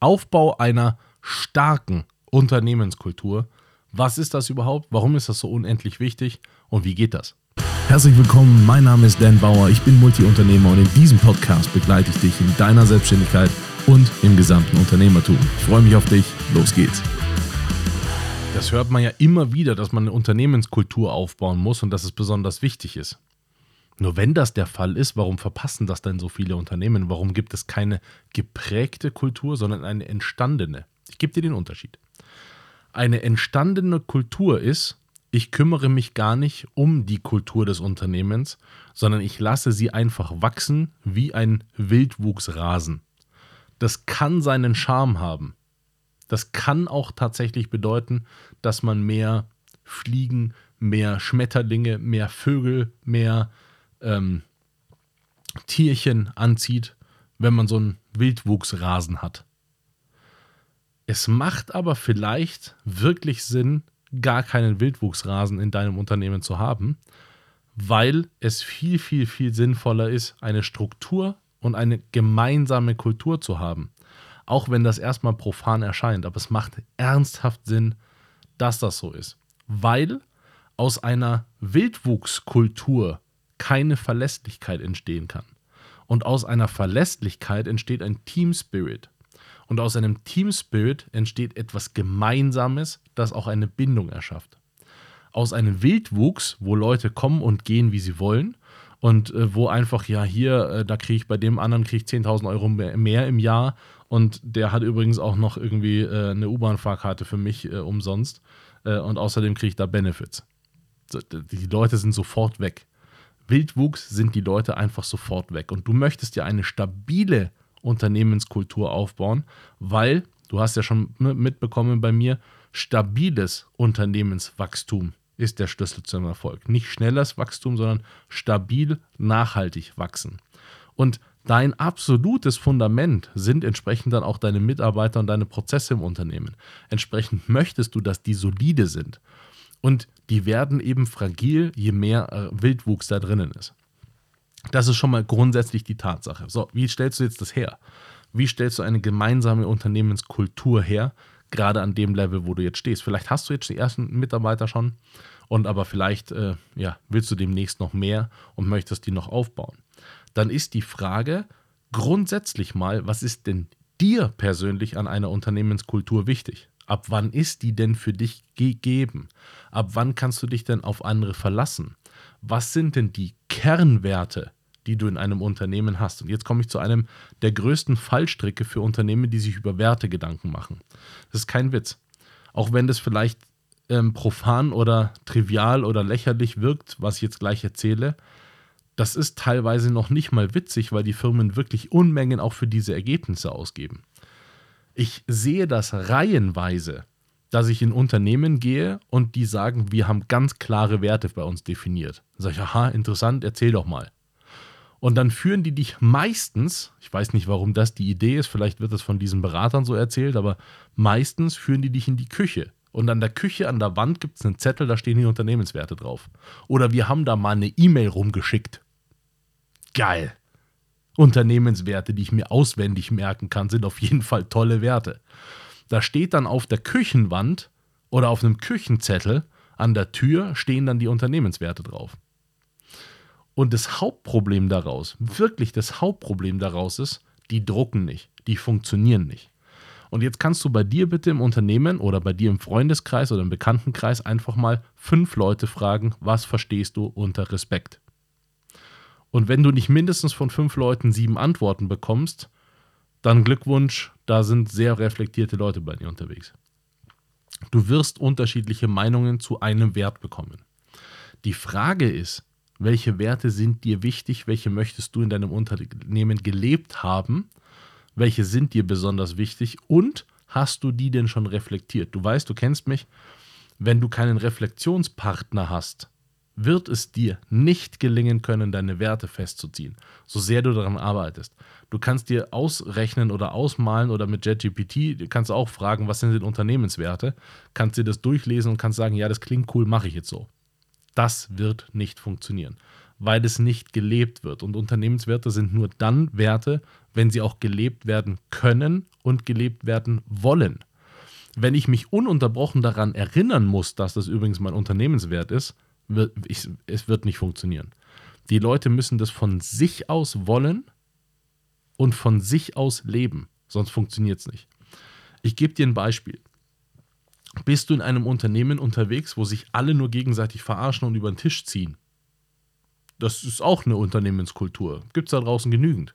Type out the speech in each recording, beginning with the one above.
Aufbau einer starken Unternehmenskultur. Was ist das überhaupt? Warum ist das so unendlich wichtig? Und wie geht das? Herzlich willkommen, mein Name ist Dan Bauer, ich bin Multiunternehmer und in diesem Podcast begleite ich dich in deiner Selbstständigkeit und im gesamten Unternehmertum. Ich freue mich auf dich, los geht's. Das hört man ja immer wieder, dass man eine Unternehmenskultur aufbauen muss und dass es besonders wichtig ist. Nur wenn das der Fall ist, warum verpassen das denn so viele Unternehmen? Warum gibt es keine geprägte Kultur, sondern eine entstandene? Ich gebe dir den Unterschied. Eine entstandene Kultur ist, ich kümmere mich gar nicht um die Kultur des Unternehmens, sondern ich lasse sie einfach wachsen wie ein Wildwuchsrasen. Das kann seinen Charme haben. Das kann auch tatsächlich bedeuten, dass man mehr Fliegen, mehr Schmetterlinge, mehr Vögel, mehr ähm, Tierchen anzieht, wenn man so einen Wildwuchsrasen hat. Es macht aber vielleicht wirklich Sinn, gar keinen Wildwuchsrasen in deinem Unternehmen zu haben, weil es viel, viel, viel sinnvoller ist, eine Struktur und eine gemeinsame Kultur zu haben. Auch wenn das erstmal profan erscheint, aber es macht ernsthaft Sinn, dass das so ist. Weil aus einer Wildwuchskultur keine Verlässlichkeit entstehen kann. Und aus einer Verlässlichkeit entsteht ein Team Spirit. Und aus einem Team Spirit entsteht etwas Gemeinsames, das auch eine Bindung erschafft. Aus einem Wildwuchs, wo Leute kommen und gehen, wie sie wollen, und äh, wo einfach, ja, hier, äh, da kriege ich bei dem anderen kriege ich 10.000 Euro mehr, mehr, im Jahr und der hat übrigens auch noch irgendwie äh, eine U-Bahn-Fahrkarte für mich äh, umsonst äh, und außerdem kriege ich da Benefits. Die Leute sind sofort weg. Wildwuchs sind die Leute einfach sofort weg. Und du möchtest ja eine stabile Unternehmenskultur aufbauen, weil, du hast ja schon mitbekommen bei mir, stabiles Unternehmenswachstum ist der Schlüssel zum Erfolg. Nicht schnelles Wachstum, sondern stabil, nachhaltig wachsen. Und dein absolutes Fundament sind entsprechend dann auch deine Mitarbeiter und deine Prozesse im Unternehmen. Entsprechend möchtest du, dass die solide sind. Und die werden eben fragil, je mehr äh, Wildwuchs da drinnen ist. Das ist schon mal grundsätzlich die Tatsache. So, wie stellst du jetzt das her? Wie stellst du eine gemeinsame Unternehmenskultur her, gerade an dem Level, wo du jetzt stehst? Vielleicht hast du jetzt die ersten Mitarbeiter schon und aber vielleicht äh, ja, willst du demnächst noch mehr und möchtest die noch aufbauen. Dann ist die Frage grundsätzlich mal, was ist denn dir persönlich an einer Unternehmenskultur wichtig? Ab wann ist die denn für dich gegeben? Ab wann kannst du dich denn auf andere verlassen? Was sind denn die Kernwerte, die du in einem Unternehmen hast? Und jetzt komme ich zu einem der größten Fallstricke für Unternehmen, die sich über Werte Gedanken machen. Das ist kein Witz. Auch wenn das vielleicht ähm, profan oder trivial oder lächerlich wirkt, was ich jetzt gleich erzähle, das ist teilweise noch nicht mal witzig, weil die Firmen wirklich Unmengen auch für diese Ergebnisse ausgeben. Ich sehe das reihenweise, dass ich in Unternehmen gehe und die sagen, wir haben ganz klare Werte bei uns definiert. Dann sage ich, aha, interessant, erzähl doch mal. Und dann führen die dich meistens, ich weiß nicht, warum das die Idee ist, vielleicht wird das von diesen Beratern so erzählt, aber meistens führen die dich in die Küche. Und an der Küche, an der Wand gibt es einen Zettel, da stehen die Unternehmenswerte drauf. Oder wir haben da mal eine E-Mail rumgeschickt. Geil. Unternehmenswerte, die ich mir auswendig merken kann, sind auf jeden Fall tolle Werte. Da steht dann auf der Küchenwand oder auf einem Küchenzettel an der Tür stehen dann die Unternehmenswerte drauf. Und das Hauptproblem daraus, wirklich das Hauptproblem daraus ist, die drucken nicht, die funktionieren nicht. Und jetzt kannst du bei dir bitte im Unternehmen oder bei dir im Freundeskreis oder im Bekanntenkreis einfach mal fünf Leute fragen, was verstehst du unter Respekt? Und wenn du nicht mindestens von fünf Leuten sieben Antworten bekommst, dann Glückwunsch, da sind sehr reflektierte Leute bei dir unterwegs. Du wirst unterschiedliche Meinungen zu einem Wert bekommen. Die Frage ist, welche Werte sind dir wichtig, welche möchtest du in deinem Unternehmen gelebt haben, welche sind dir besonders wichtig und hast du die denn schon reflektiert? Du weißt, du kennst mich, wenn du keinen Reflexionspartner hast, wird es dir nicht gelingen können, deine Werte festzuziehen, so sehr du daran arbeitest. Du kannst dir ausrechnen oder ausmalen oder mit JetGPT kannst du auch fragen, was sind denn Unternehmenswerte, kannst dir das durchlesen und kannst sagen, ja, das klingt cool, mache ich jetzt so. Das wird nicht funktionieren, weil es nicht gelebt wird. Und Unternehmenswerte sind nur dann Werte, wenn sie auch gelebt werden können und gelebt werden wollen. Wenn ich mich ununterbrochen daran erinnern muss, dass das übrigens mein Unternehmenswert ist, wird, ich, es wird nicht funktionieren. Die Leute müssen das von sich aus wollen und von sich aus leben, sonst funktioniert es nicht. Ich gebe dir ein Beispiel. Bist du in einem Unternehmen unterwegs, wo sich alle nur gegenseitig verarschen und über den Tisch ziehen? Das ist auch eine Unternehmenskultur. Gibt es da draußen genügend.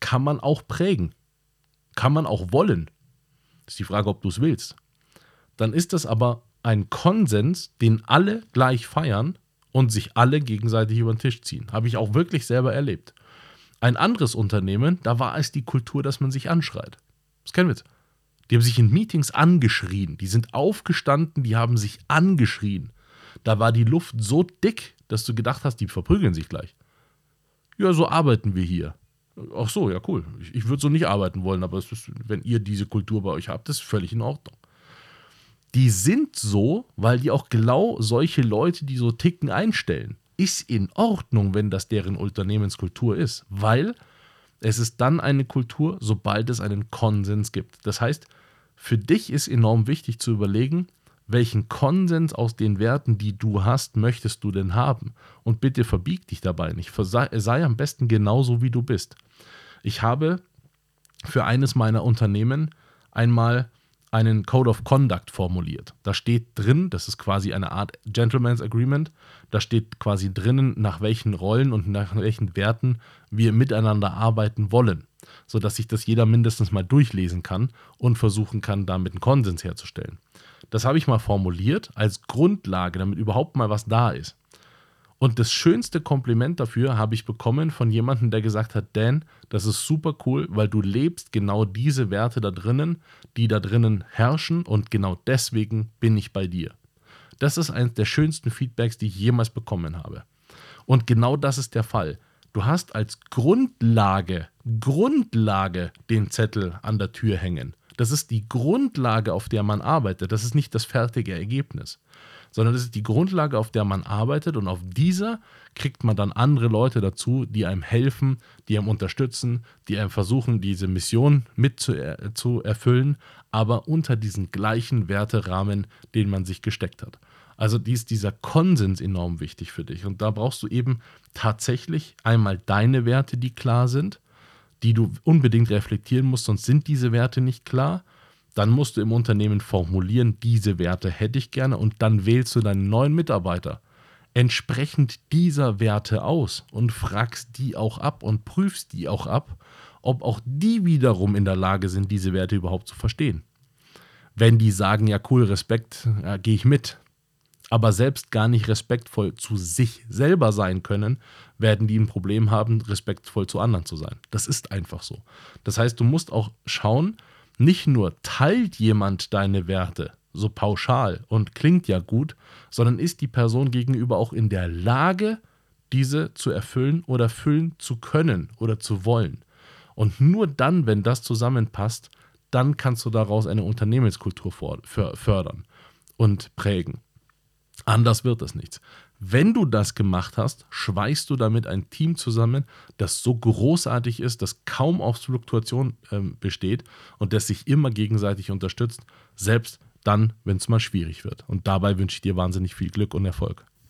Kann man auch prägen. Kann man auch wollen. Ist die Frage, ob du es willst. Dann ist das aber ein Konsens, den alle gleich feiern und sich alle gegenseitig über den Tisch ziehen. Habe ich auch wirklich selber erlebt. Ein anderes Unternehmen, da war es die Kultur, dass man sich anschreit. Das kennen wir jetzt. Die haben sich in Meetings angeschrien. Die sind aufgestanden, die haben sich angeschrien. Da war die Luft so dick, dass du gedacht hast, die verprügeln sich gleich. Ja, so arbeiten wir hier. Ach so, ja, cool. Ich, ich würde so nicht arbeiten wollen, aber ist, wenn ihr diese Kultur bei euch habt, ist völlig in Ordnung. Die sind so, weil die auch genau solche Leute, die so ticken, einstellen. Ist in Ordnung, wenn das deren Unternehmenskultur ist, weil es ist dann eine Kultur, sobald es einen Konsens gibt. Das heißt, für dich ist enorm wichtig zu überlegen, welchen Konsens aus den Werten, die du hast, möchtest du denn haben? Und bitte verbieg dich dabei nicht. Sei, sei am besten genauso, wie du bist. Ich habe für eines meiner Unternehmen einmal einen Code of Conduct formuliert. Da steht drin, das ist quasi eine Art Gentleman's Agreement, da steht quasi drinnen, nach welchen Rollen und nach welchen Werten wir miteinander arbeiten wollen, sodass sich das jeder mindestens mal durchlesen kann und versuchen kann, damit einen Konsens herzustellen. Das habe ich mal formuliert als Grundlage, damit überhaupt mal was da ist. Und das schönste Kompliment dafür habe ich bekommen von jemandem, der gesagt hat, Dan, das ist super cool, weil du lebst genau diese Werte da drinnen, die da drinnen herrschen und genau deswegen bin ich bei dir. Das ist eines der schönsten Feedbacks, die ich jemals bekommen habe. Und genau das ist der Fall. Du hast als Grundlage, Grundlage den Zettel an der Tür hängen. Das ist die Grundlage, auf der man arbeitet. Das ist nicht das fertige Ergebnis sondern das ist die Grundlage, auf der man arbeitet und auf dieser kriegt man dann andere Leute dazu, die einem helfen, die einem unterstützen, die einem versuchen, diese Mission mit zu, er zu erfüllen, aber unter diesen gleichen Werterahmen, den man sich gesteckt hat. Also ist dieser Konsens enorm wichtig für dich. Und da brauchst du eben tatsächlich einmal deine Werte, die klar sind, die du unbedingt reflektieren musst, sonst sind diese Werte nicht klar. Dann musst du im Unternehmen formulieren, diese Werte hätte ich gerne und dann wählst du deinen neuen Mitarbeiter. Entsprechend dieser Werte aus und fragst die auch ab und prüfst die auch ab, ob auch die wiederum in der Lage sind, diese Werte überhaupt zu verstehen. Wenn die sagen, ja cool, Respekt, ja, gehe ich mit, aber selbst gar nicht respektvoll zu sich selber sein können, werden die ein Problem haben, respektvoll zu anderen zu sein. Das ist einfach so. Das heißt, du musst auch schauen, nicht nur teilt jemand deine Werte so pauschal und klingt ja gut, sondern ist die Person gegenüber auch in der Lage, diese zu erfüllen oder füllen zu können oder zu wollen. Und nur dann, wenn das zusammenpasst, dann kannst du daraus eine Unternehmenskultur fördern und prägen. Anders wird das nichts. Wenn du das gemacht hast, schweißt du damit ein Team zusammen, das so großartig ist, das kaum auf Fluktuation äh, besteht und das sich immer gegenseitig unterstützt, selbst dann, wenn es mal schwierig wird. Und dabei wünsche ich dir wahnsinnig viel Glück und Erfolg.